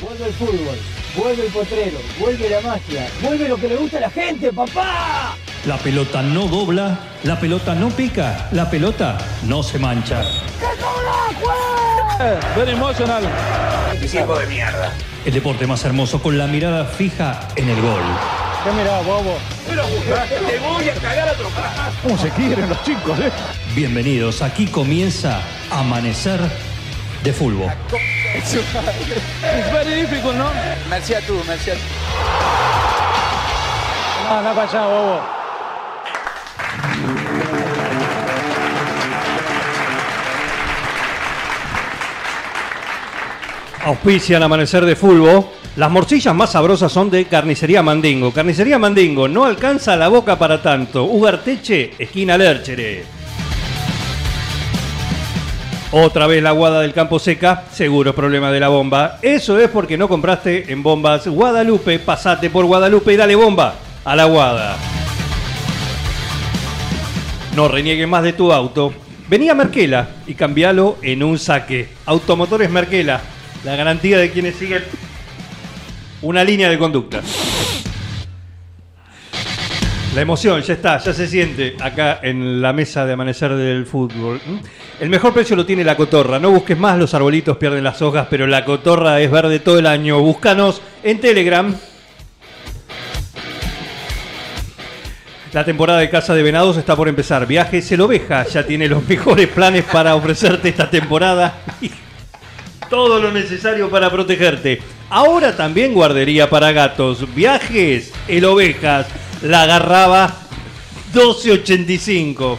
Vuelve el fútbol, vuelve el potrero, vuelve la magia, vuelve lo que le gusta a la gente, papá. La pelota no dobla, la pelota no pica, la pelota no se mancha. Very emotional. Equipo de mierda. El deporte más hermoso con la mirada fija en el gol. ¿Qué mirá, bobo? Pero te voy a cagar a trompadas. ¿Cómo se quieren los chicos, eh? Bienvenidos, aquí comienza Amanecer de Fútbol. It's very difficult, ¿no? Merci a tú, merci a tú. No, no allá, bobo. Auspician Amanecer de Fulbo. Las morcillas más sabrosas son de Carnicería Mandingo. Carnicería Mandingo no alcanza la boca para tanto. Ugarteche, esquina Lerchere. Otra vez la guada del campo seca, seguro problema de la bomba. Eso es porque no compraste en bombas Guadalupe. Pasate por Guadalupe y dale bomba a la guada. No reniegues más de tu auto. Vení a Merquela y cambialo en un saque. Automotores Merquela, la garantía de quienes siguen una línea de conducta. La emoción ya está, ya se siente acá en la mesa de amanecer del fútbol. El mejor precio lo tiene la cotorra. No busques más, los arbolitos pierden las hojas, pero la cotorra es verde todo el año. Búscanos en Telegram. La temporada de Casa de Venados está por empezar. Viajes El Oveja ya tiene los mejores planes para ofrecerte esta temporada. Y todo lo necesario para protegerte. Ahora también guardería para gatos. Viajes El Ovejas. La agarraba 1285.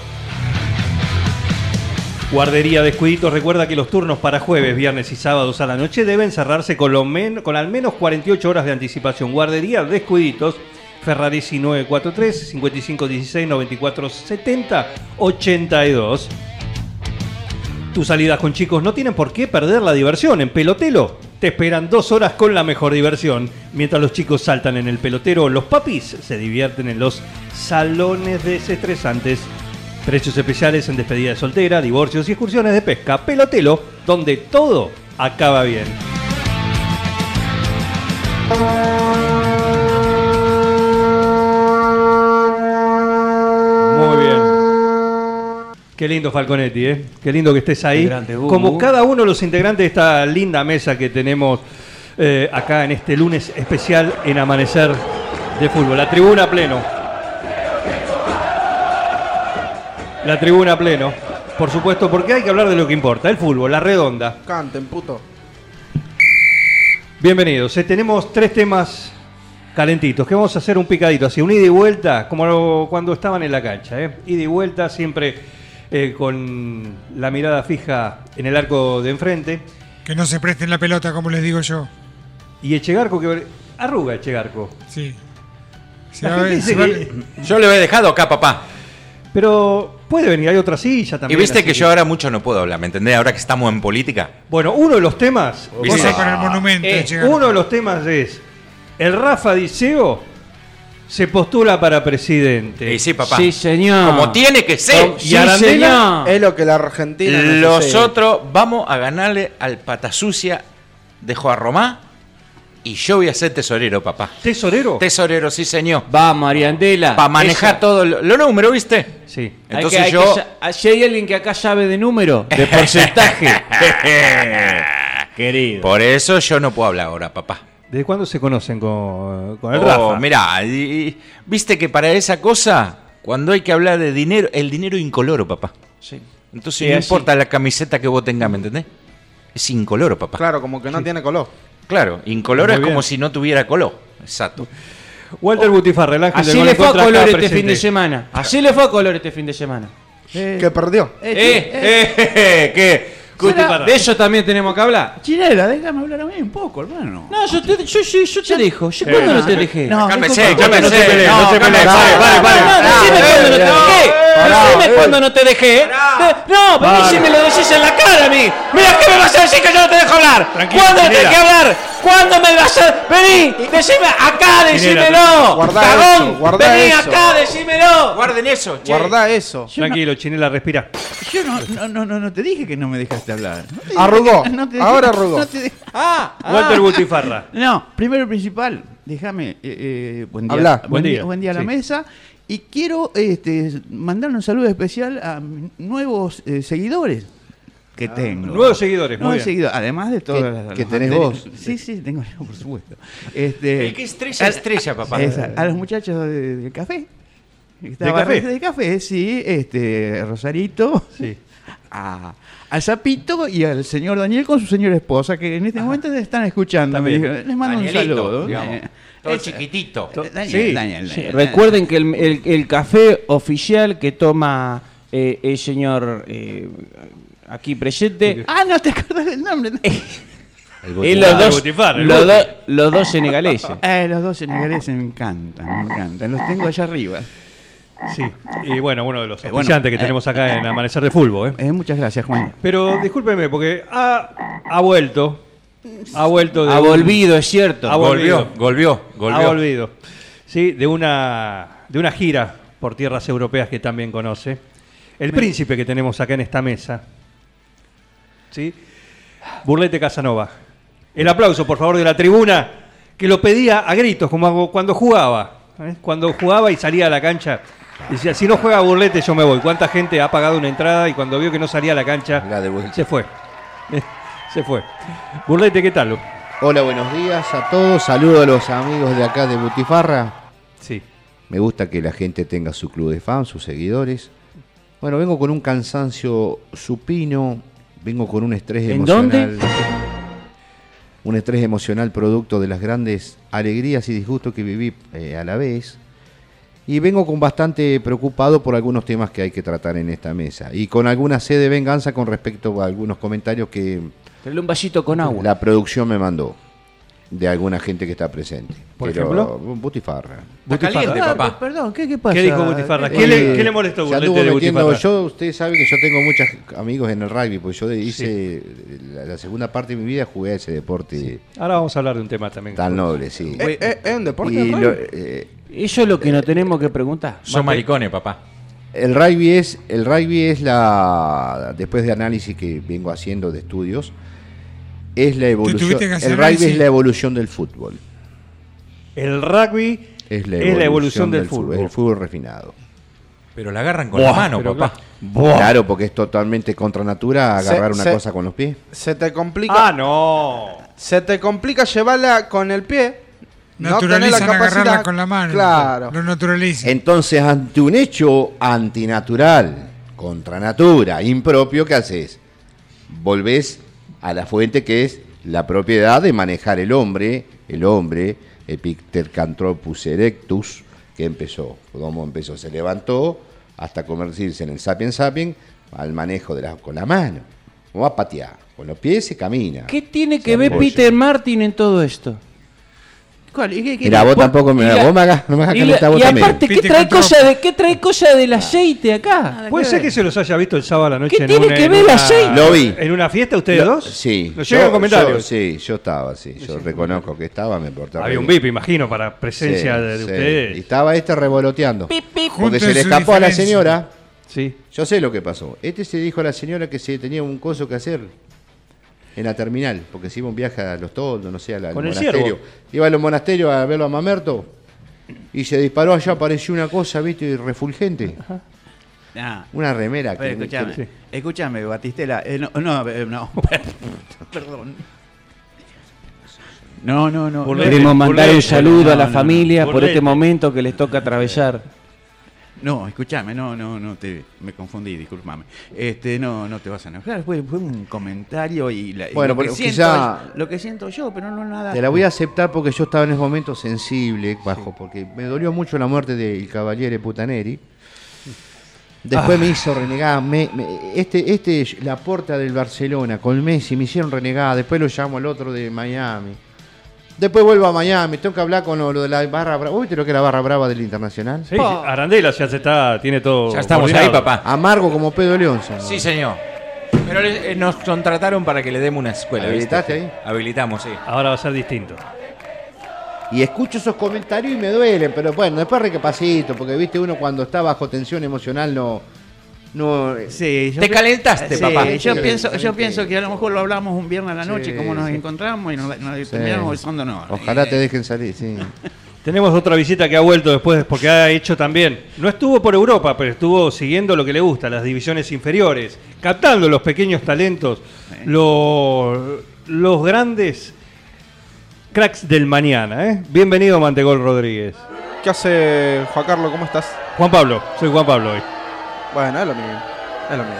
Guardería Descuiditos recuerda que los turnos para jueves, viernes y sábados a la noche deben cerrarse con, lo men- con al menos 48 horas de anticipación. Guardería Descuiditos, Ferraresi 943 5516 9470 82. Tus salidas con chicos no tienen por qué perder la diversión. En Pelotelo te esperan dos horas con la mejor diversión. Mientras los chicos saltan en el pelotero, los papis se divierten en los salones desestresantes. Precios especiales en despedida de soltera, divorcios y excursiones de pesca. Pelotelo, donde todo acaba bien. Muy bien. Qué lindo Falconetti, ¿eh? Qué lindo que estés ahí. Grande, Bubu. Como cada uno de los integrantes de esta linda mesa que tenemos eh, acá en este lunes especial en Amanecer de Fútbol. La tribuna pleno. La tribuna a pleno. Por supuesto, porque hay que hablar de lo que importa, el fútbol, la redonda. Canten, puto. Bienvenidos. Eh, tenemos tres temas calentitos que vamos a hacer un picadito, así, un ida y vuelta, como lo- cuando estaban en la cancha. ¿eh? Ida y vuelta, siempre eh, con la mirada fija en el arco de enfrente. Que no se presten la pelota, como les digo yo. Y Echegarco, que arruga Echegarco. Sí. Se La va a gente ver- dice se va a- que- Yo lo he dejado acá, papá. Pero puede venir, hay otra silla Y también. viste así que yo ahora mucho no puedo hablar, ¿me entendés? Ahora que estamos en política. Bueno, uno de los temas. ¿Viste? Para el monumento. Eh, uno de los temas es. El Rafa Diceo se postula para presidente. Y sí, papá. Sí, señor. Como tiene que ser. Y Arandela, Es lo que la Argentina. Nosotros vamos a ganarle al patasucia de Juan Romá y yo voy a ser tesorero, papá. tesorero. Tesorero, sí, señor. Vamos, Ariandela. Para manejar Esa. todo lo, lo número, ¿viste? sí. Hay Entonces hay yo- que si hay alguien que acá sabe de número, de porcentaje. Querido. Por eso yo no puedo hablar ahora, papá. ¿Desde cuándo se conocen con, con el Oh, Rafa? mirá, y- y- viste que para esa cosa, cuando hay que hablar de dinero, el dinero incoloro, papá. Sí. Entonces Sí, no así. importa la camiseta que vos tengas, ¿me entendés? Es incoloro, papá. Claro, como que no tiene color. Claro, incoloro es como si no tuviera color. Exacto. Walter Butifarra, el ángel del Así gol le fue a color este fin de semana. Así le fue a color este fin de semana. Que perdió. Eh, eh, eh, ¿qué? Butifarra. De eso también tenemos que hablar. Chinela, déjame hablar a mí un poco, hermano. No, yo te, yo, yo, yo te dejo. ¿Yo cuándo no te dejé? No, Cálmese, cálmese. no se peleen, no cálmese. Pare, pare, pare. No, decime cuándo no te dejé. Decime eh. cuándo no te dejé. De- No, pero si me lo decís en la cara a mí. Mira, ¿qué me vas a decir que yo no te dejo hablar? Tranquilo, ¿Cuándo te dejé hablar? ¿Cuándo me vas a.? Vení, decime acá, decímelo. Guardá Cagón, eso, guardá vení eso. acá, decímelo. Guarden eso, che. Guarda eso. Yo no- Tranquilo, Chinela, respira. Yo no, no, no, no, no te dije que no me dejaste hablar. No te- Arrugó. no te- Ahora arrugó. no te- Ah, Walter Butifarra. No, primero y principal, déjame. eh, eh, buen día. Habla. Buen, Buen día. Buen día a la Sí. mesa. Y quiero este, mandar un saludo especial a nuevos eh, seguidores que tengo. Nuevos seguidores, Nuevos seguidores, además de todas Que- las- que tenés anteriores. vos. Sí, sí, tengo yo, por supuesto. Este, El que estrella, estrella, papá. esa, a los muchachos de- del café. Estaba café? De café, sí. Este, Rosarito. Sí. A, al Zapito y al señor Daniel con su señora esposa, que en este momento están escuchando. Me les mando Danielito, un saludo. digamos. Eh, Todo esa- chiquitito. eh, Daniel, Sí, Daniel, Sí, Daniel. recuerden que el, el- el café oficial que toma eh, el señor eh, aquí presente Ah, no te acuerdas del nombre. es los Ah, el dos, el los, los dos senegaleses. Eh, los dos senegaleses me encantan, me encantan. Los tengo allá arriba. Sí. Y bueno, uno de los Eh, bueno, que eh, tenemos acá en Amanecer de Fulbo, ¿eh? Eh, muchas gracias, Juan. Pero discúlpeme, porque ha, ha vuelto. Ha vuelto de Ha un- volvido, es cierto. Ha Volvió, volvido. volvió, Ha volvió. volvido. Sí, de una, de una gira por tierras europeas que también conoce. El príncipe que tenemos acá en esta mesa. ¿Sí? Burlete Casanova. El aplauso, por favor, de la tribuna, que lo pedía a gritos, como cuando jugaba. ¿eh? Cuando jugaba y salía a la cancha, decía, si no juega Burlete, yo me voy. ¿Cuánta gente ha pagado una entrada y cuando vio que no salía a la cancha, La de vuelta. se fue? se fue. Burlete, ¿qué tal? Hola, buenos días a todos. Saludo a los amigos de acá de Butifarra. Sí. Me gusta que la gente tenga su club de fans, sus seguidores. Bueno, vengo con un cansancio supino, vengo con un estrés ¿En emocional. Un estrés emocional producto de las grandes alegrías y disgustos que viví eh, a la vez. Y vengo con bastante preocupado por algunos temas que hay que tratar en esta mesa. Y con alguna sed de venganza con respecto a algunos comentarios que Dale un vasito con agua. la producción me mandó de alguna gente que está presente. ¿Por Pero, ejemplo? Butifarra. Caliente, Ah, papá. Perdón, ¿qué, qué pasa? ¿Qué dijo Butifarra? Eh, ¿Qué, le, Eh, qué le molestó se anduvo de metiendo- Butifarra? yo, usted sabe que yo tengo muchos amigos en el rugby, pues yo hice la, la segunda parte de mi vida jugué a ese deporte Ahora vamos a hablar de un tema también. tan noble, sí. Eh, eh, es un deporte. Eso es lo que nos tenemos que preguntar. Son maricones, papá. el rugby es el rugby es la después de análisis que vengo haciendo de estudios es la evolución. El rugby es la evolución del fútbol. El rugby Es la Es evolución, la evolución del fútbol. El fútbol refinado. Pero la agarran con la mano, papá. Claro, porque es totalmente contra natura agarrar Se- una se- cosa con los pies. Se te complica. Ah, no. Se te complica llevarla con el pie. no Naturalizan la capacidad. agarrarla con la mano. Claro. Lo naturalizan. Entonces, ante un hecho antinatural, contra natura, impropio, ¿qué haces? Volvés a la fuente que es la propiedad de manejar el hombre, el hombre, Epictercanthropus erectus, que empezó, ¿cómo empezó? Se levantó hasta convertirse en el sapiens sapiens al manejo de la, con la mano. ¿Cómo va a patear? Con los pies se camina. ¿Qué tiene que ver. Peter Martin en todo esto? ¿Cuál? ¿Y qué- qué- Mira, vos Por- tampoco me, la- vos me hagas, no me hagas calentar vos y también. aparte, ¿qué trae, cosa de, ¿qué trae cosa del aceite acá? Puede ser que se los haya visto el sábado a la noche ¿Qué en tiene una, que ver el aceite? Lo vi. ¿En una fiesta ustedes Lo- dos? Sí. Nos llegan Yo- comentarios. yo- sí, yo estaba, sí. Yo reconozco que estaba, me porté Había un VIP, imagino, para presencia Sí, de, de sí. ustedes. Y estaba este revoloteando. Pip, pip. Porque Junto se le escapó a la señora. Sí. Yo sé lo que pasó. Este se dijo a la señora que se tenía un coso que hacer en la terminal, porque se iba un viaje a los toldos, no sé, al, al Con el monasterio. ciervo. Iba a los monasterios a verlo a Mamerto y se disparó allá, apareció una cosa, viste, refulgente. Ah, Una remera ver, que, escúchame, Sí. escúchame, Batistela. eh, no, no, eh, no, perdón. No, no, no. Queremos mandar un saludo a la No, no, familia por este momento que les toca atravesar. No, escúchame, no, no, no te, me confundí, discúlpame. Este, no, no te vas a enojar. Fue, fue un comentario y, la, Bueno, lo, que quizá- lo que siento yo, pero no nada. Te la voy a aceptar porque yo estaba en ese momento sensible, bajo, porque me dolió mucho la muerte del caballero Putaneri. Después Ah. me hizo renegar. me- me- este, este, la puerta del Barcelona con Messi me hicieron renegar. Después lo llamo al otro de Miami. Después vuelvo a Miami. Tengo que hablar con lo, lo de la barra brava. ¿Viste lo que es la barra brava del Internacional? Sí, Arandela ya se está, tiene todo. Ya estamos coordinado. ahí, papá. Amargo como Pedro León. son. Sí, señor. Pero le- eh, nos contrataron para que le demos una escuela. ¿viste? ¿Habilitaste ahí? Habilitamos, sí. Ahora va a ser distinto. Y escucho esos comentarios y me duelen, pero bueno, después recapacito, porque viste uno cuando está bajo tensión emocional no, no, eh, Sí, Te calentaste, Sí, papá. Yo Sí, pienso, yo pienso que a lo mejor lo hablamos un viernes a la noche, Sí, como nos sí. encontramos y nos, nos sí. terminamos besándonos. Ojalá Eh, te dejen salir, sí. Tenemos otra visita que ha vuelto después porque ha hecho también. No estuvo por Europa, pero estuvo siguiendo lo que le gusta, las divisiones inferiores, captando los pequeños talentos, los, los grandes cracks del mañana. ¿eh? Bienvenido, Mantegol Rodríguez. ¿Qué hace Juan Carlos? ¿Cómo estás? Juan Pablo, soy Juan Pablo hoy. Bueno, es lo mismo. Es lo mismo.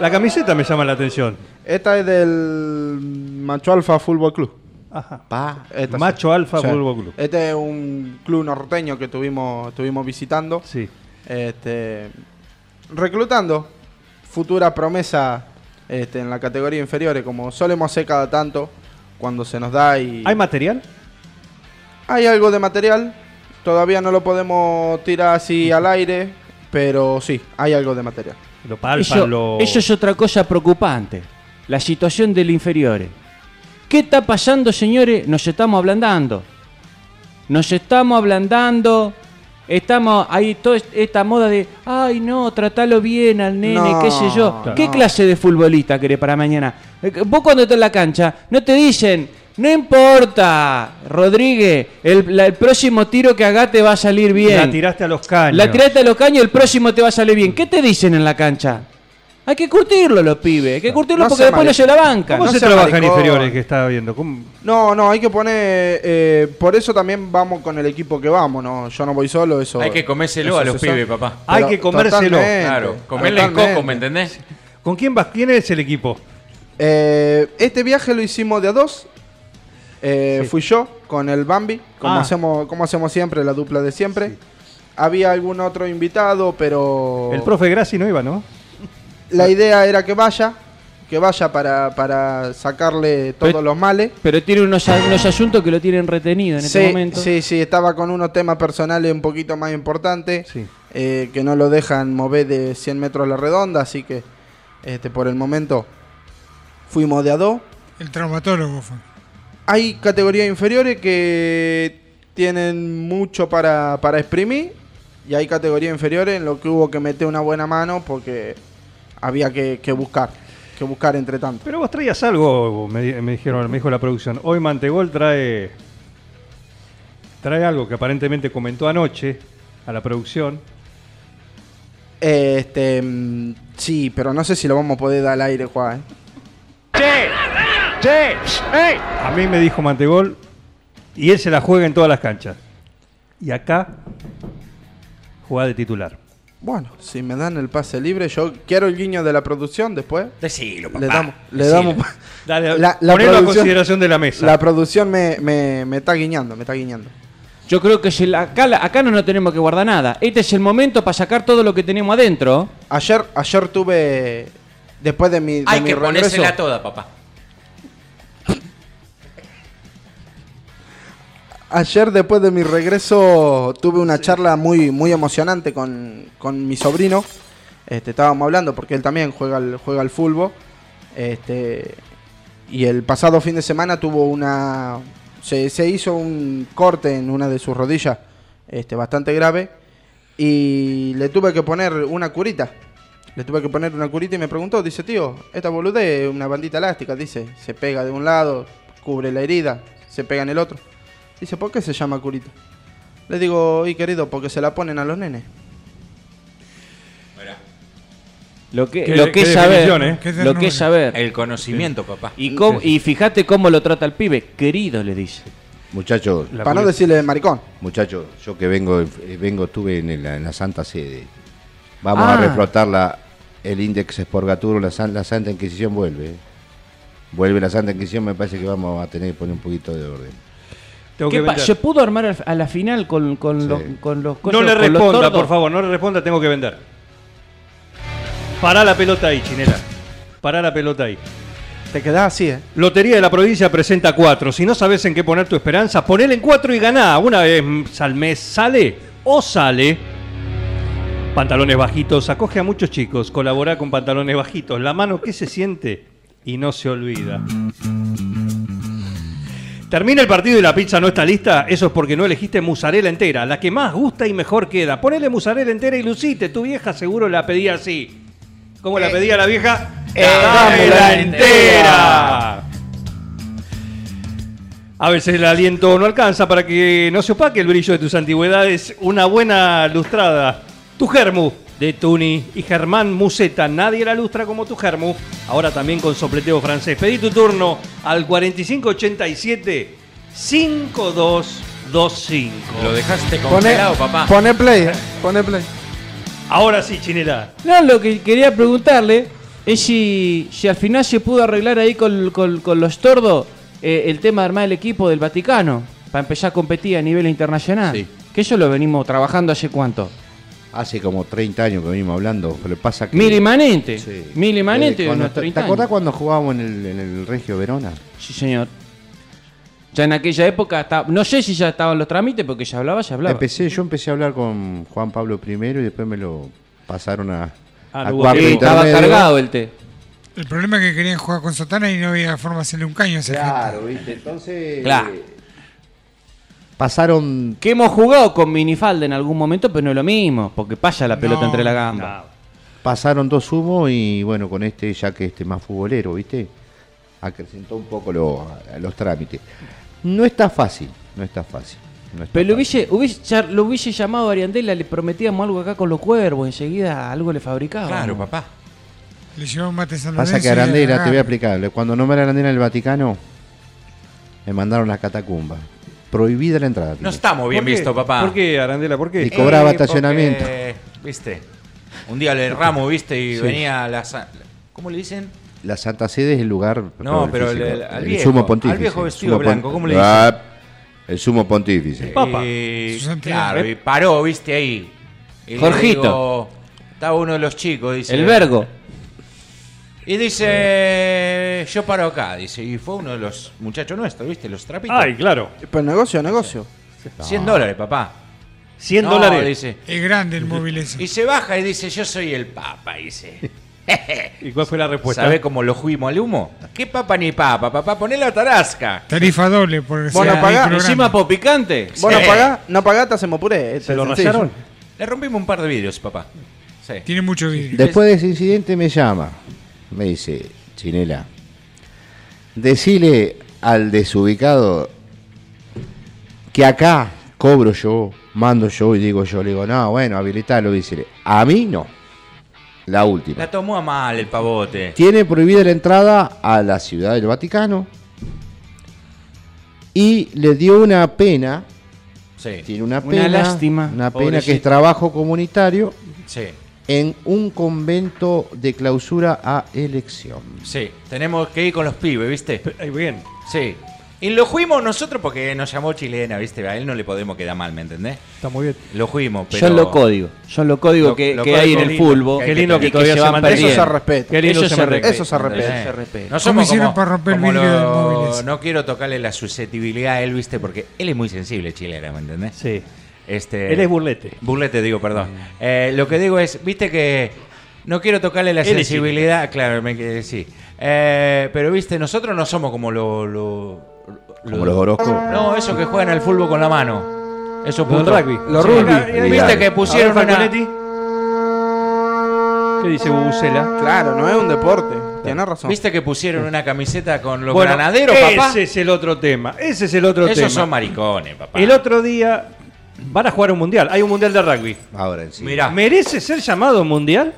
La camiseta me llama la atención. Esta es del Macho Alfa Fútbol Club. Ajá. Pa. Esta Macho Alfa Sí. Fútbol Club. Este es un club norteño que tuvimos, estuvimos visitando. Sí. Este, reclutando futura promesa este, en la categoría inferiores, como solemos hacer cada tanto cuando se nos da y ¿Hay material? hay algo de material. Todavía no lo podemos tirar así al aire, pero sí, hay algo de material. Lo palpan, Eso, lo... eso es otra cosa preocupante. La situación del inferiores. ¿Qué está pasando, señores? Nos estamos ablandando. Nos estamos ablandando. Estamos ahí, toda esta moda de, ay no, tratalo bien al nene, No, qué sé yo. Claro. ¿Qué no. clase de futbolista querés para mañana? Eh, Vos cuando estás en la cancha, no te dicen, no importa, Rodríguez, el, la- el próximo tiro que hagas te va a salir bien. La tiraste a los caños. La tiraste a los caños, el próximo te va a salir bien. ¿Qué te dicen en la cancha? Hay que curtirlo los pibes, hay que curtirlo No porque después lo lleva la banca. ¿Cómo no se sea trabaja en inferiores que está viendo? ¿Cómo? No, no, hay que poner. eh, por eso también vamos con el equipo que vamos, ¿no? Yo no voy solo, eso. Hay que comérselo eso a los se pibes, papá. Hay que comérselo. totalmente, Claro, comerle el coco, ¿me entendés? ¿Con quién vas? ¿Quién es el equipo? Eh, este viaje lo hicimos de a dos. Eh, Fui yo con el Bambi, como, Ah. hacemos, como hacemos siempre, la dupla de siempre. Había algún otro invitado, pero El profe Grassi no iba, ¿no? la idea era que vaya, que vaya para, para sacarle todos Pero- los males. Pero tiene unos, unos asuntos que lo tienen retenido en Sí, este momento. sí, sí, estaba con unos temas personales un poquito más importantes, Sí. eh, que no lo dejan mover de 100 metros a la redonda, así que este, por el momento fuimos de a dos. El traumatólogo fue. Hay categorías inferiores que tienen mucho para, para exprimir y hay categorías inferiores en lo que hubo que meter una buena mano porque había que, que buscar, que buscar entre tanto. Pero vos traías algo, me, di- me dijeron, me dijo la producción. Hoy Mantegol trae trae algo que aparentemente comentó anoche a la producción. Este, mm, sí, pero no sé si lo vamos a poder dar al aire, Juan. ¿eh? A mí me dijo Mantegol y él se la juega en todas las canchas. Y acá juega de titular. Bueno, si me dan el pase libre, yo quiero el guiño de la producción después. Decilo, papá. Le damos, le Decilo. damos. Dale, La- la ponelo a consideración de la mesa. La producción me, me, me está guiñando, me está guiñando. Yo creo que si la- acá, acá no nos tenemos que guardar nada. Este es el momento para sacar todo lo que tenemos adentro. Ayer, ayer tuve, después de mi, de Hay mi que regreso, ponérsela toda, papá. Ayer después de mi regreso tuve una charla muy, muy emocionante con, con mi sobrino. Este, estábamos hablando porque él también juega al, juega al fútbol. Este, y el pasado fin de semana tuvo una. Se, se hizo un corte en una de sus rodillas este, bastante grave. Y le tuve que poner una curita. Le tuve que poner una curita y me preguntó, dice, tío, esta boludez es una bandita elástica, dice, se pega de un lado, cubre la herida, se pega en el otro. Dice, ¿por qué se llama curita? Le digo, y querido, porque se la ponen a los nenes. Lo que, Qué- lo que qué es saber. ¿eh? Qué Lo que es saber. El conocimiento, papá. Y, cómo- y fíjate cómo lo trata el pibe. Querido, le dice. Muchachos, La Para no decirle maricón. muchachos, yo que vengo, eh, vengo estuve en la, en la Santa Sede. Vamos Ah. a reflotar la, el índice Sporgaturo, la, San- la Santa Inquisición vuelve. eh. Vuelve la Santa Inquisición, me parece que vamos a tener que poner un poquito de orden. Tengo ¿Qué que pa- vender. ¿Se pudo armar a la final con, con, Sí. los, con los No le con los responda, tordos? por favor, no le responda, tengo que vender. Pará la pelota ahí, chinela. Pará la pelota ahí. Te quedás así, ¿eh? Lotería de la provincia presenta cuatro. Si no sabes en qué poner tu esperanza, ponele en cuatro y ganá. Una vez al mes sale o sale. Pantalones bajitos, acoge a muchos chicos. Colabora con pantalones bajitos. La mano que se siente y no se olvida. Termina el partido y la pizza no está lista, eso es porque no elegiste mozzarella entera, la que más gusta y mejor queda. Ponele mozzarella entera y lucite, tu vieja seguro la pedía así. ¿Cómo la pedía la vieja? ¡Dámela entera! A veces el aliento no alcanza para que no se opaque el brillo de tus antigüedades. Una buena lustrada. Tu germu de Tuni y Germán Museta. Nadie la lustra como tu germu. Ahora también con sopleteo francés. Pedí tu turno al 4587 5225. Lo dejaste Pone, congelado, papá. pone play, pone play. Ahora sí, Chinela. No, lo que quería preguntarle es si, si al final se pudo arreglar ahí con, con- con los tordos eh, el tema de armar el equipo del Vaticano para empezar a competir a nivel internacional. Sí. Que eso lo venimos trabajando hace cuánto. Hace como 30 años que venimos hablando, pero pasa que... Mil imanente. Sí. De unos ¿Te, 30 te acordás años. cuando jugábamos en el, en el Regio Verona? Sí, señor. Ya en aquella época, estaba- no sé si ya estaban los trámites, porque ya hablaba, ya hablaba. Empecé, yo empecé a hablar con Juan Pablo I y después me lo pasaron a, Ah, a cuarto Sí, estaba cargado el té. El problema es que querían jugar con Sotana y no había forma de hacerle un caño a esa gente. Claro, viste, entonces... Claro. Pasaron... Que hemos jugado con minifalda en algún momento, pero no es lo mismo, porque pasa la pelota No, entre la gamba. Pasaron dos humos y bueno, con este, ya que este más futbolero, ¿viste? Acrecentó un poco lo- los trámites. No está fácil, no está fácil. no está Pero lo fácil. hubiese, lo hubiese llamado a Ariandela, le prometíamos algo acá con los cuervos, enseguida algo le fabricaba. Claro, papá. Le llevó un mate San Pasa que Arandela, te voy a explicar, cuando no me la Arandela en el Vaticano, me mandaron a las catacumbas. Prohibida la entrada. No estamos bien ¿Por qué? visto, papá. ¿Por qué, Arandela? ¿Por qué? Y cobraba Eh, estacionamiento. porque, Viste. Un día le erramos, viste, y Sí. venía la. ¿Cómo le dicen? La Santa Sede es el lugar. No, pero físico, el- al el viejo, sumo pontífice. al viejo el vestido sumo blanco, ¿cómo le Ah, El sumo pontífice. Papa. Claro, y paró, viste, ahí. Y Jorgito. digo, estaba uno de los chicos, dice. El vergo. Y dice, yo paro acá, dice. Y fue uno de los muchachos nuestros, viste, los trapitos. Ay, claro. Pues negocio, negocio. 100 dólares, papá. 100 No, dólares. dice. Es grande el móvil ese. Y se baja y dice, yo soy el papa, dice. ¿Y cuál fue la respuesta? ¿Sabe cómo lo fuimos al humo? ¿Qué papa ni papa? Papá, poné la tarasca. Tarifa doble por Vos ser no pagás, vehículo Encima por picante. Vos no Sí. pagás, no pagás, te hacemos puré. Este ¿Se lo es sencillo. rayaron? Le rompimos un par de vidrios, papá. Sí. Tiene mucho vidrio. Después de ese incidente me llama. Me dice, Chinela, decile al desubicado que acá cobro yo, mando yo y digo yo. Le digo, no, bueno, habilitalo. Dice, a mí no. La última. La tomó a mal el pavote. Tiene prohibida la entrada a la ciudad del Vaticano y le dio una pena, Sí, tiene una Una pena, lástima. una pena que es trabajo comunitario sí, en un convento de clausura a elección. sí. Tenemos que ir con los pibes, ¿viste? Ay, bien. Sí. Y lo fuimos nosotros porque nos llamó chilena, ¿viste? A él no le podemos quedar mal, ¿me entendés? Está muy bien. Lo fuimos, pero... Son los códigos. Son los códigos Lo- que, lo que hay en el fútbol. Qué lindo que, que todavía se se, van. Eso se respeta. Qué lindo Eso se respeta. Eso se respeta. Se respeta. No ¿Cómo somos hicieron como, para romper como lo-? No quiero tocarle la susceptibilidad a él, ¿viste? Porque él es muy sensible, chilena, ¿me entendés? Sí. Este, Él es burlete. Burlete, digo, perdón. Eh, lo que digo es, viste que no quiero tocarle la Él sensibilidad, claro, me, que- sí. Eh, pero viste, nosotros no somos como lo, lo- lo- Como los Orozco. No, esos que juegan al fútbol con la mano. Eso Los rugby. Los Sí, rugby. Viste que pusieron ver, una... Falconetti. ¿Qué dice Bubucela? Claro, no es un deporte. Tienes razón. Viste que pusieron una camiseta con los Bueno, granaderos, ese papá. es el otro tema. Ese es el otro Esos tema. son maricones, papá. El otro día van a jugar un mundial. Hay un mundial de rugby. Ahora en sí. Mirá. ¿Merece ser llamado mundial?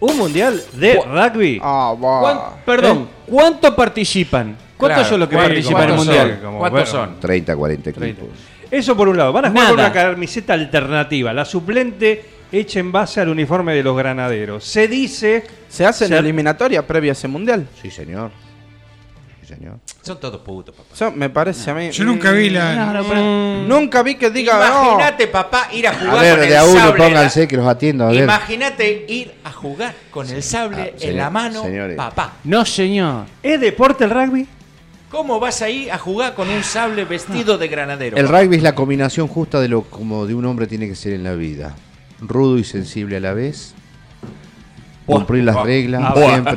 ¿Un mundial de rugby? Ah, va. ¿Cuán- perdón, ¿cuántos participan? ¿Cuántos Claro, son los que ¿cuántos- participan en el cuántos mundial? son? ¿Cuántos son? 30, 40 equipos. Eso por un lado. Van a jugar con Nada. una camiseta alternativa. La suplente hecha en base al uniforme de los granaderos. Se dice. ¿Se hace en Se- eliminatoria previa a ese mundial? Sí, señor. Señor. Son todos putos, papá. Me parece a mí. Yo nunca vi la. Mm, Nunca vi que diga. no. Imagínate, papá, ir a jugar A ver, con el de a uno sable. pónganse que los atiendo. A ver. Imagínate ir a jugar con el sable Ah, en señor- la mano, señores. papá. No, señor. ¿Es deporte el rugby? ¿Cómo vas a ir a jugar con un sable vestido de granadero? El rugby es la combinación justa de lo como de un hombre tiene que ser en la vida. Rudo y sensible a la vez. Cumplir las reglas Ah, siempre.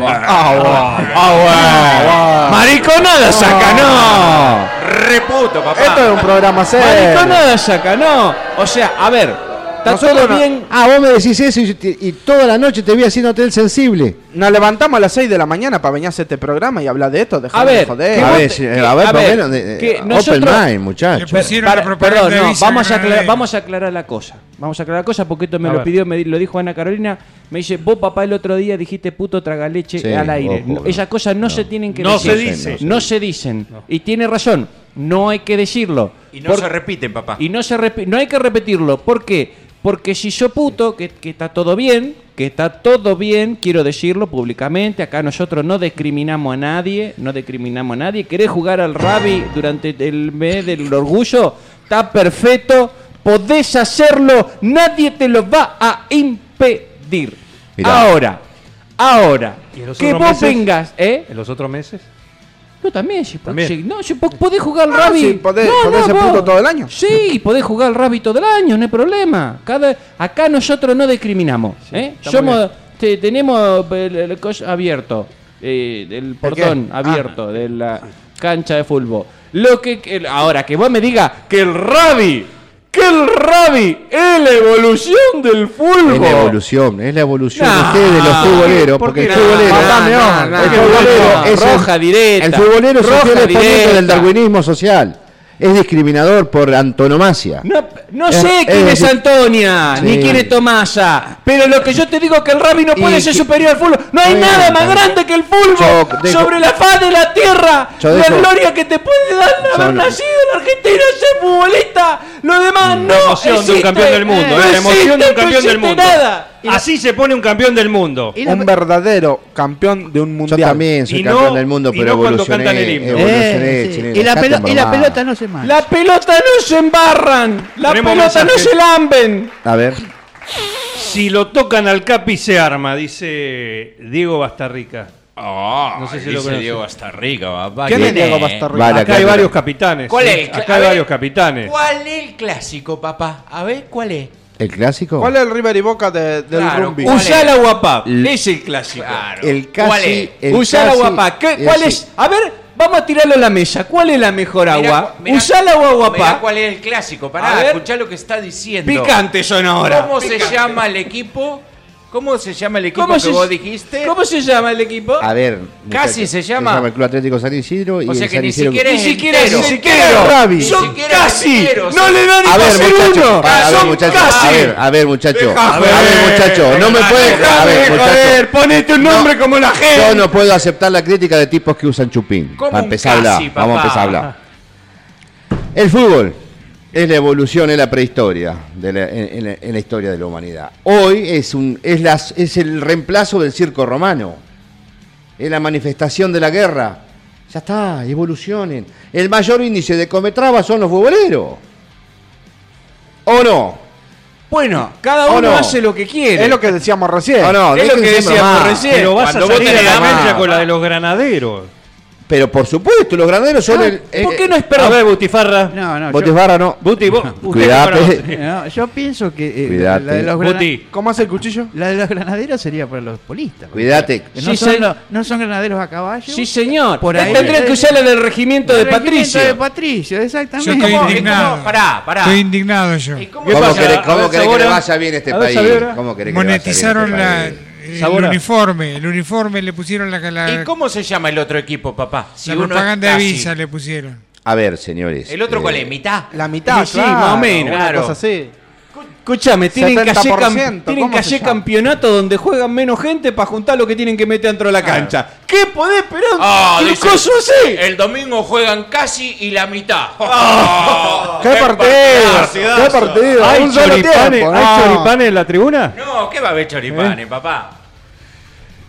¡Mariconada saca, no! Reputo, papá. Esto es un programa serio. ¡Mariconada saca, no! O sea, a ver, está todo no- bien. Ah, vos me decís eso y, te- y toda la noche te vi haciendo el sensible. Nos levantamos a las 6 de la mañana para venir a hacer este programa y hablar de esto. A ver, de joder. que A vos ver, te- que- a ver, a por lo ver, menos, de- que open nosotros- mind, muchachos. Para- perdón, no, vamos, a vamos a aclarar la cosa. Vamos a aclarar la cosa porque esto me A lo ver. pidió, me lo dijo Ana Carolina. Me dice, vos papá el otro día dijiste puto tragaleche Sí, al aire. ojo, No, no. Esas cosas no, se tienen que No decir. se dice. No se dicen. Y tiene razón. No hay que decirlo. Y no Por- se repiten, papá. y no se repi- no hay que repetirlo. ¿Por qué? Porque si yo puto, que, que está todo bien, que está todo bien, quiero decirlo públicamente, acá nosotros no discriminamos a nadie, no discriminamos a nadie. ¿Querés jugar al rugby durante el mes del orgullo? Está perfecto, podés hacerlo, nadie te lo va a impedir. Mirá. Ahora, ahora, ¿Y en los que vos meses? vengas, ¿eh? ¿En los otros meses? No, también, si, También. si- no, si po- podés jugar al Ah, rugby. podés- No, podés no, vos. todo el año. Sí, podés jugar al rugby todo el año, no hay problema. Cada, acá nosotros no discriminamos. ¿eh? Somos, te- tenemos el, el abierto, eh, el portón qué? abierto de la cancha de fútbol. Lo que, que- ahora, que vos me digas que el rugby, que el rugby es la evolución del fútbol. Es la evolución, es la evolución de ustedes, de los futboleros, ¿Por porque el futbolero, oh, no, el futbolero es el- roja directa, El futbolero es el directa. del darwinismo social. Es discriminador por antonomasia. No, no Es- sé quién es es, Antonia, Sí. ni quién es Tomasa, pero lo que yo te digo es que el rugby no Y puede ser que- superior al fútbol. No hay nada más grande que el fútbol Yo sobre la faz de la tierra. Yo la gloria que te puede dar haber nacido en Argentina, ser futbolista. Lo demás no La emoción de un existe. campeón del mundo. No es la emoción de un existe, campeón no del existe mundo. nada. Así se pone un campeón del mundo. Y Un verdadero campeón de un Yo mundial. también soy Y no- campeón del mundo, y pero no cuando evolucioné. cantan el himno. evolucioné, Eh, sí. y, la dejate pelo- y la pelota no se mancha. La pelota no se embarran, la Tenemos pelota no se lamben. A ver, Si lo tocan al Capi se arma, dice Diego Bastarrica. Ah, No sé si lo. Diego Bastarrica, papá. ¿Quién es ¿Quién Diego? Bastarrica? Vale, Acá acá hay varios capitanes. ¿Cuál es? el Acá hay ver, varios capitanes. ¿Cuál es el clásico, papá? A ver, ¿cuál es? ¿el clásico? ¿Cuál es el River y Boca de- del Claro, rugby? ¿cuál Usá es? la guapa, L- es el clásico. Claro. El ¿Cuál casi. es? el Usá la casi- guapa. ¿Qué, el ¿Cuál es? A ver, vamos a tirarlo a la mesa. ¿Cuál es la mejor Mirá agua? mirá- Usá la agua mirá guapa. cuál es el clásico. Pará, escuchá lo que está diciendo. Picante son ahora. ¿Cómo se llama el equipo? ¿Cómo se llama el equipo ¿Cómo que se, vos dijiste? ¿Cómo se llama el equipo? A ver. Casi muchachos, se llama. el Club Atlético San Isidro y O sea el que San ni Isidro- siquiera Ni es siquiera, entero. ni siquiera. Ni Son siquiera casi. enteros. No le dan ni A ver, uno. a ver, Son muchachos, casi. a ver, a ver, muchachos, a ver, muchachos, no me dejá puede, a ver, muchachos, joder, ponete un nombre como la gente. yo no puedo aceptar la crítica de tipos que usan chupín. ¿Cómo Para empezar a hablar, casi, vamos a empezar a hablar. El fútbol es la evolución, es la prehistoria de la- en, en la, en la historia de la humanidad. Hoy es, un, es, las, es el reemplazo del circo romano, es la manifestación de la guerra. Ya está, evolucionen. El mayor índice de cometraba son los futboleros. ¿O no? Bueno, cada ¿O uno no? hace lo que quiere. Es lo que decíamos recién. ¿O no? Es lo que decíamos bromar. recién. Pero vas Cuando a salir a la mano. con la de los granaderos. Pero por supuesto, los granaderos son Ah, el. ¿Por eh, qué no A esperas? ver, Butifarra. No, no, yo, Botifarra no. Buti, vos. usted Cuidate. no, yo pienso que eh, Cuidate. la, de los grana- Buti. ¿Cómo hace el cuchillo? la de los granaderos sería para los polistas. Cuídate. Que Sí, no, son se- los- no son granaderos a caballo. Sí, señor. Por Por ahí. Tendrían que usar la del regimiento de El regimiento Patricio. de Patricio, exactamente. Yo estoy ¿Cómo- indignado. cómo- Pará, pará. Estoy indignado yo. ¿Y cómo ¿Qué ¿Cómo pasa? querés, A cómo ver, querés que le Sabora. vaya bien este A ver, país? Sabora. ¿Cómo querés que le vaya bien Monetizaron este la, país? El Sabora. uniforme. El uniforme le pusieron la, la, ¿Y cómo se llama el otro equipo, papá? Si la uno propaganda de. Visa le pusieron. A ver, señores. ¿El otro eh, cuál es? ¿Mitad? La mitad, Sí, sí, claro, más o menos, una claro. cosa así. Escúchame, tienen que hacer, 70%, cam- tienen ¿cómo que se hacer llama? campeonato donde juegan menos gente para juntar lo que tienen que meter dentro de la cancha. ¿Qué podés esperar? Ah, un dice, coso así? El domingo juegan casi y la mitad. ¡Qué partido! ¡Qué partido! ¿Hay choripanes. ¿Hay no. choripanes en la tribuna? No, ¿qué va a haber choripanes, papá?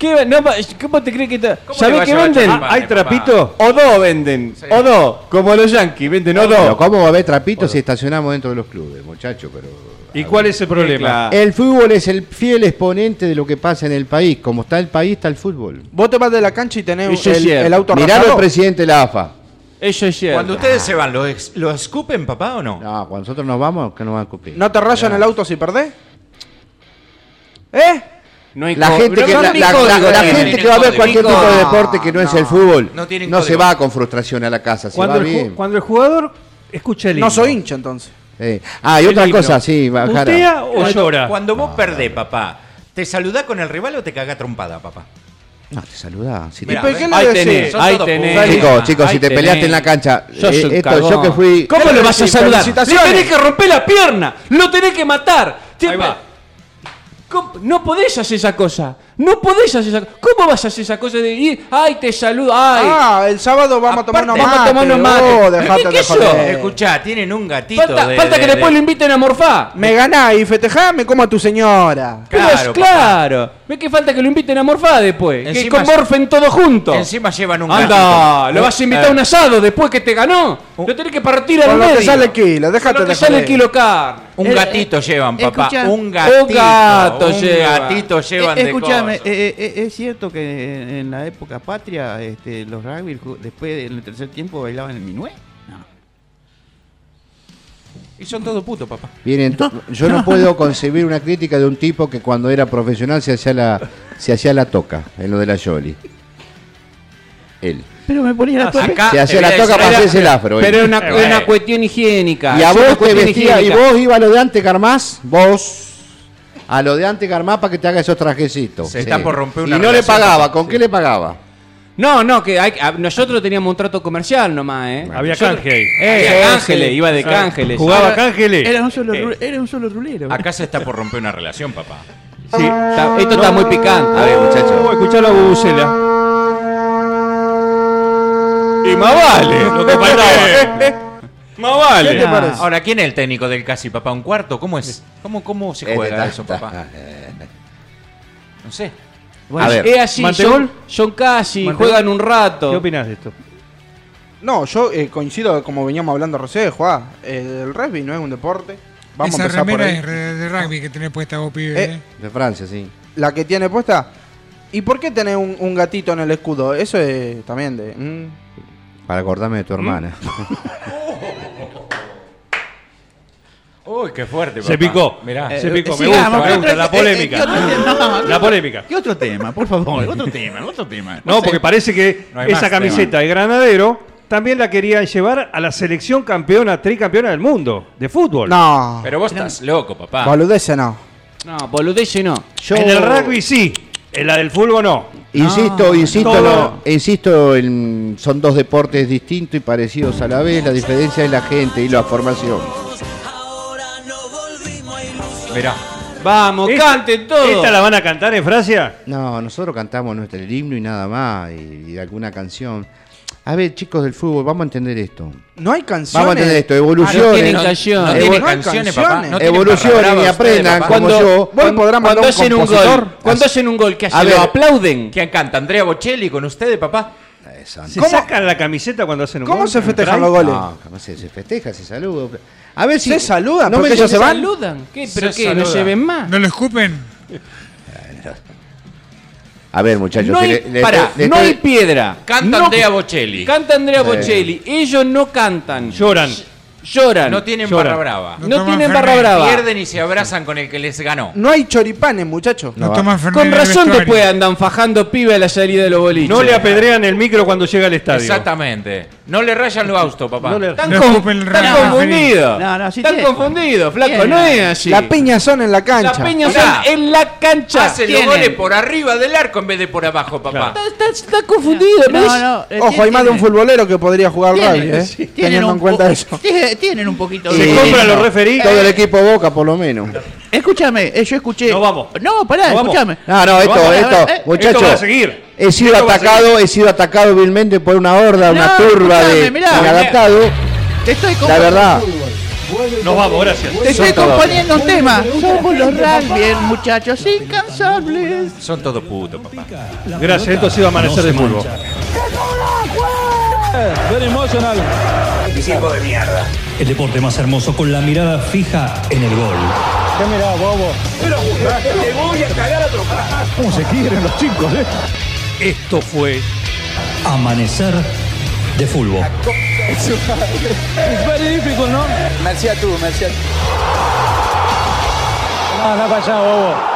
¿Qué, no, pa- ¿Cómo te crees que está? ¿Cómo le ¿Sabés qué venden? ¿Hay papá. trapito? O dos venden. Sí. O dos. Como los yankees, venden o dos. ¿cómo va a haber trapitos si estacionamos dentro de los clubes, muchachos? Pero. ¿Y cuál es el problema? El fútbol es el fiel exponente de lo que pasa en el país. Como está el país, está el fútbol. Vos te vas de la cancha y tenés el, el auto Mirá al presidente de la AFA. Eso es cierto. Cuando ustedes se van, ¿lo, ex- ¿lo escupen, papá, o no? No, cuando nosotros nos vamos, que nos van a cumplir. ¿No te rayan el auto si perdés? ¿Eh? No hay La gente no- que, no la, código gente que va a ver cualquier tipo de No, deporte que no, es el no. fútbol No no se va con frustración a la casa, se Cuando va el, bien. cuando el jugador escucha el No himno, soy hincha entonces. Eh, Ah, y el otra himno, cosa, sí, bajar. ¿Putea o Cuando, llora? cuando vos perdés, papá, ¿te saludás con el rival o te cagás trompada, papá? No, te saluda. Si te- ¿Pero qué le Ahí tenés, ahí tenés. Chicos, chicos, si te tenés. peleaste en la cancha, eh, esto, cagón. yo que fui. ¿Cómo ¿Qué lo le vas a saludar? Le tenés que romper la pierna. Lo tenés que matar. Ahí va. No podés hacer esa cosa. No podés hacer esa cosa. ¿Cómo vas a hacer esa cosa de ir? Ay, te saludo. Ay. Ah, el sábado vamos a tomar unos Aparte, vamos a mates. tomar unos Oh, mates. dejate ¿Qué- de qué joder. Escuchá, tienen un gatito falta de- falta de- que de- después lo inviten a morfar. Me ganás y festejá, me como a tu señora. Pero Claro, es papá. claro. ¿Ves que falta que lo inviten a morfar después? Encima- que morfen todos juntos. Encima llevan un Anda, gatito. lo vas a invitar a un asado después que te ganó. Lo tenés que partir al lo medio. que sale el kilo, déjate lo que de sale el kilo carne. Un Eh, gatito llevan, papá. escucha. un gatito. Un gato un lleva. gatito llevan Eh, de cosas. eh, eh, es cierto que en, en la época patria este, los rugby después del tercer tiempo bailaban el minué. No. Y son todos putos, papá. Yo no puedo concebir una crítica de un tipo que cuando era profesional se hacía la, se hacía la toca en lo de la Yoli. Él. Pero me ponía la toalla. Acá Se hacía la toca para hacerse el afro. Pero es una, Eh, cuestión higiénica. y a vos te y vos ibas lo de antes Garmás, vos a lo de antes Garmás para que te haga esos trajecitos. Se está por romper una Y no le relación, pagaba. ¿con qué le pagaba? No, no, que hay- a- nosotros teníamos un trato comercial nomás, ¿eh? Había Nosotros- canje ahí. Eh, Había cángeles, iba de Ah, cángeles. Jugaba cángeles. Era un solo, Eh. ru- era un solo rulero. Acá se está por romper una relación, papá. Sí. Está- esto está muy picante. A ver, muchachos. Oh, escuchalo a Bubucela. Y más vale, lo que faltaba. más vale. ¿Qué te parece? Ahora, ¿quién es el técnico del casi, papá? ¿Un cuarto? ¿Cómo es? ¿Cómo, cómo se juega eso, papá? No sé. A ver, Es así, ¿Mantegol? son, son casi, ¿Mantegol? juegan un rato. ¿Qué opinas de esto? No, yo eh, coincido como veníamos hablando recién, Juan. Eh, el rugby no es un deporte. Vamos Esa a empezar por remera ahí. es re- de rugby que tenés puesta vos, pibe. Eh, eh. de Francia, sí. La que tiene puesta. ¿Y por qué tenés un, un gatito en el escudo? Eso es también de. mm. Para acordarme de tu hermana. Uy, qué fuerte, papá. Se picó. Mirá. Se picó. Me sigamos, gusta, me ¿qué gusta. La eh, eh, polémica. La polémica. ¿Qué otro tema? Por favor, otro tema, otro tema. No, porque parece que No esa camiseta de Granadero también la querían llevar a la selección campeona, tricampeona del mundo de fútbol. No. Pero vos estás loco, papá. Boludeces no. No, boludece no. Yo- En el rugby sí, en la del fútbol no. Insisto, insisto, no, insisto, en- son dos deportes distintos y parecidos a la vez. La diferencia es la gente y la formación. Mirá. Vamos, Esta- canten todo. ¿Esta la van a cantar en Francia? No, nosotros cantamos nuestro el himno y nada más, y, y alguna canción. A ver, chicos del fútbol, vamos a entender esto. No hay canciones. Vamos a entender esto, Ah, no tienen No, canción. no tiene no hay canciones, canciones. papá. No tienen Evolucionen y aprendan papá. como Cuando, yo. Vos cuando, cuando un hacen un compositor. gol, cuando hacen un gol, ¿qué A. ¿Lo aplauden? ¿Quién canta? ¿Andrea Bocelli con ustedes, papá? Esa, ¿Se ¿Cómo? sacan la camiseta cuando hacen un ¿Cómo gol? se festejan ¿En los goles? No, no sé, se festeja, se saluda. A ver si. Se saludan, no porque ellos se van. ¿Saludan? ¿Qué? ¿Pero Se qué? ¿No saluda. se ven más? ¿No lo escupen? A ver, muchachos. No hay, le- le- pará, le- no le- hay piedra. Canta No- Andrea Bocelli. Canta Andrea Bocelli. Ellos no cantan. Lloran. Lloran. No tienen barra brava. No tienen barra brava. Pierden y se abrazan con el que les ganó. No hay choripanes, muchachos. No, No, toman Con razón después andan fajando pibe a la salida de los boliches. No le apedrean el micro cuando llega al estadio. Exactamente. No le rayan los autos, papá. No le- Están, No con- están confundidos. No, no, sí están confundidos, flaco. No es así. La piña son en la cancha. Las peñas Mirá. son en la cancha. Hacen los goles por arriba del arco en vez de por abajo, papá. Está, está- está confundido. ¿ves? No, no, Ojo, hay más de un futbolero que podría jugar rugby, ¿eh? Teniendo un en cuenta eso. Tiene- Tienen un poquito Se Sí. compran los referís. Todo el equipo Boca, por lo menos. Escúchame, eh, yo escuché. No vamos. No, pará, escúchame. No, no, esto, esto, eh, Esto muchachos. va a seguir. He sido atacado, he sido atacado vilmente por una horda, una turba de inadaptados. Te estoy, La verdad, Nos vamos, gracias. te estoy componiendo un tema. Somos los rugby, muchachos incansables. Son todos putos, papá. Gracias, esto ha sido Amanecer de Fútbol. Very emotional. El deporte más hermoso con la mirada fija en el gol. ¿Qué mirá, bobo? Pero te voy a cagar a ¿Cómo se quieren los chicos, eh? Esto fue Amanecer de Fútbol. It's very difficult, ¿no? Merci a tú, merci a tú. No, no vaya, bobo.